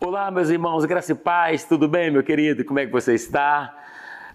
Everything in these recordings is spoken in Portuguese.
Olá, meus irmãos, graça e paz, tudo bem, meu querido? Como é que você está?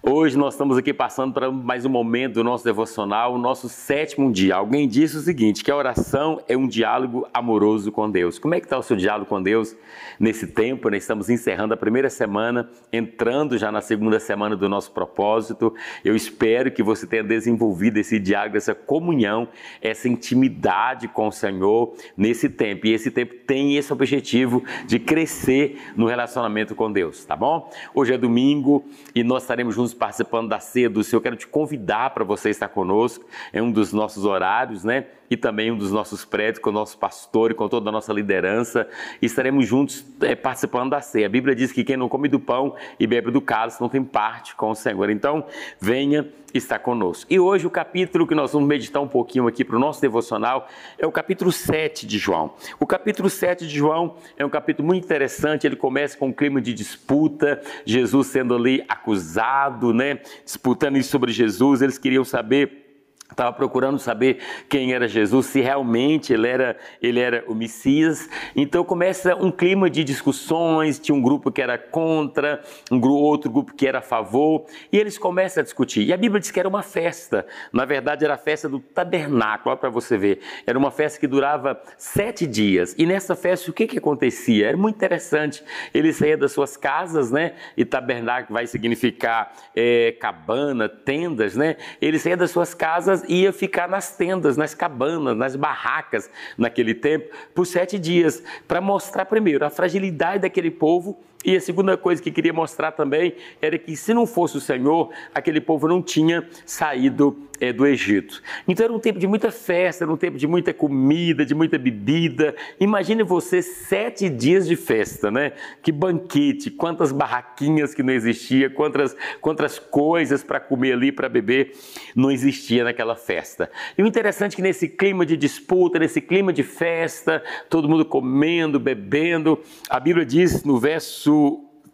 Hoje nós estamos aqui passando para mais um momento do nosso devocional, o nosso sétimo dia. Alguém disse o seguinte, que a oração é um diálogo amoroso com Deus. Como é que está o seu diálogo com Deus nesse tempo? Nós estamos encerrando a primeira semana, entrando já na segunda semana do nosso propósito. Eu espero que você tenha desenvolvido esse diálogo, essa comunhão, essa intimidade com o Senhor nesse tempo. E esse tempo tem esse objetivo de crescer no relacionamento com Deus, tá bom? Hoje é domingo e nós estaremos juntos participando da ceia do Senhor, quero te convidar para você estar conosco. É um dos nossos horários, né? E também um dos nossos prédios com o nosso pastor e com toda a nossa liderança. Estaremos juntos é, participando da ceia. A Bíblia diz que quem não come do pão e bebe do cálice não tem parte com o Senhor. Então, venha estar conosco. E hoje o capítulo que nós vamos meditar um pouquinho aqui para o nosso devocional é o capítulo 7 de João. O capítulo 7 de João é um capítulo muito interessante, ele começa com um clima de disputa, Jesus sendo ali acusado, né, disputando isso sobre Jesus, eles queriam saber estava procurando saber quem era Jesus, se realmente ele era, ele era o Messias. Então começa um clima de discussões, tinha um grupo que era contra, um outro grupo que era a favor, e eles começam a discutir. E a Bíblia diz que era uma festa, na verdade era a festa do tabernáculo, olha para você ver. Era uma festa que durava sete dias, e nessa festa o que, que acontecia? Era muito interessante, eles saíam das suas casas, né, e tabernáculo vai significar é, cabana, tendas, né, eles saíam das suas casas ia ficar nas tendas, nas cabanas, nas barracas naquele tempo por sete dias, para mostrar primeiro a fragilidade daquele povo e a segunda coisa que queria mostrar também era que se não fosse o Senhor, aquele povo não tinha saído é, do Egito. Então era um tempo de muita festa, era um tempo de muita comida, de muita bebida. Imagine você sete dias de festa, né? Que banquete, quantas barraquinhas que não existia, quantas, quantas coisas para comer ali, para beber, não existia naquela festa. E o interessante é que nesse clima de disputa, nesse clima de festa, todo mundo comendo, bebendo, a Bíblia diz no verso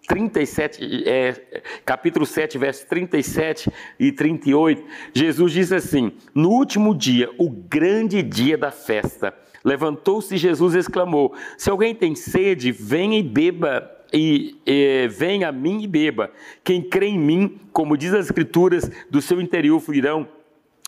37, é, capítulo 7, verso 37 e 38, Jesus diz assim: No último dia, o grande dia da festa, levantou-se Jesus e exclamou: Se alguém tem sede, venha e beba e, e venha a mim e beba. Quem crê em mim, como diz as escrituras, do seu interior fluirão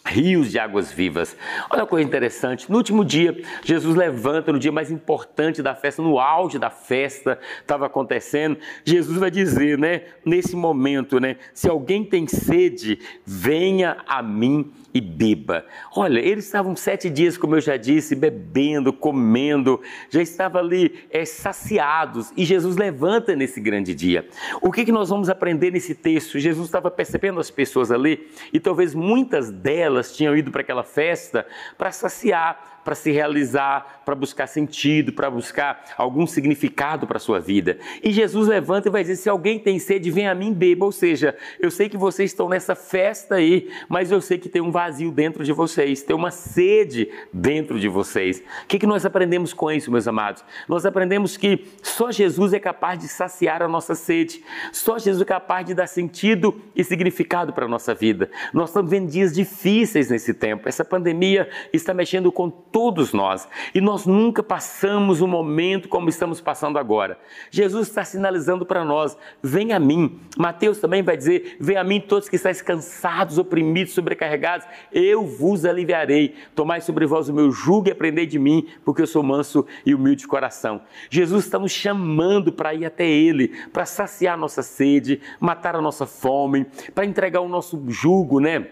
rios de águas vivas. Olha a coisa interessante. No último dia, Jesus levanta, no dia mais importante da festa, no auge da festa, estava acontecendo. Jesus vai dizer, né, nesse momento, né, se alguém tem sede, venha a mim e beba. Olha, eles estavam sete dias, como eu já disse, bebendo, comendo, já estavam ali é, saciados e Jesus levanta nesse grande dia. O que, que nós vamos aprender nesse texto? Jesus estava percebendo as pessoas ali e talvez muitas delas tinham ido para aquela festa para saciar para se realizar, para buscar sentido, para buscar algum significado para a sua vida. E Jesus levanta e vai dizer: se alguém tem sede, vem a mim beba. Ou seja, eu sei que vocês estão nessa festa aí, mas eu sei que tem um vazio dentro de vocês, tem uma sede dentro de vocês. O que, que nós aprendemos com isso, meus amados? Nós aprendemos que só Jesus é capaz de saciar a nossa sede, só Jesus é capaz de dar sentido e significado para a nossa vida. Nós estamos vendo dias difíceis nesse tempo, essa pandemia está mexendo com todos nós. E nós nunca passamos um momento como estamos passando agora. Jesus está sinalizando para nós: vem a mim. Mateus também vai dizer: vem a mim todos que estáis cansados, oprimidos, sobrecarregados, eu vos aliviarei. Tomai sobre vós o meu jugo e aprendei de mim, porque eu sou manso e humilde de coração. Jesus está nos chamando para ir até Ele, para saciar nossa sede, matar a nossa fome, para entregar o nosso jugo, né?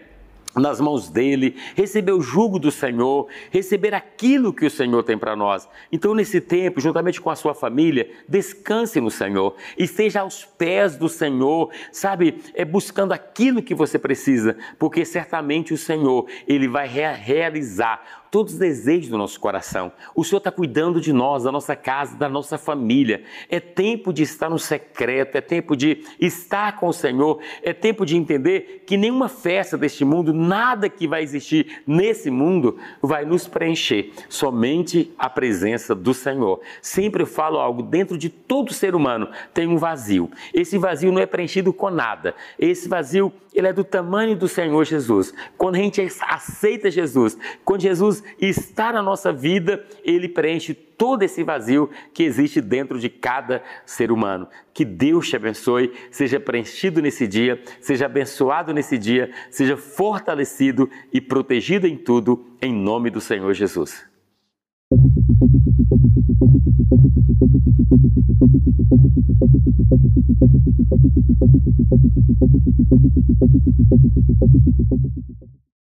Nas mãos dele, receber o jugo do Senhor, receber aquilo que o Senhor tem para nós. Então, nesse tempo, juntamente com a sua família, descanse no Senhor, esteja aos pés do Senhor, sabe, é buscando aquilo que você precisa, porque certamente o Senhor, ele vai realizar todos os desejos do nosso coração. O Senhor está cuidando de nós, da nossa casa, da nossa família. É tempo de estar no secreto, é tempo de estar com o Senhor, é tempo de entender que nenhuma festa deste mundo, nada que vai existir nesse mundo vai nos preencher. Somente a presença do Senhor. Sempre falo algo, dentro de todo ser humano tem um vazio. Esse vazio não é preenchido com nada. Esse vazio, ele é do tamanho do Senhor Jesus. Quando a gente aceita Jesus, quando Jesus está na nossa vida, ele preenche todo esse vazio que existe dentro de cada ser humano. Que Deus te abençoe, seja preenchido nesse dia, seja abençoado nesse dia, seja fortalecido e protegido em tudo, em nome do Senhor Jesus.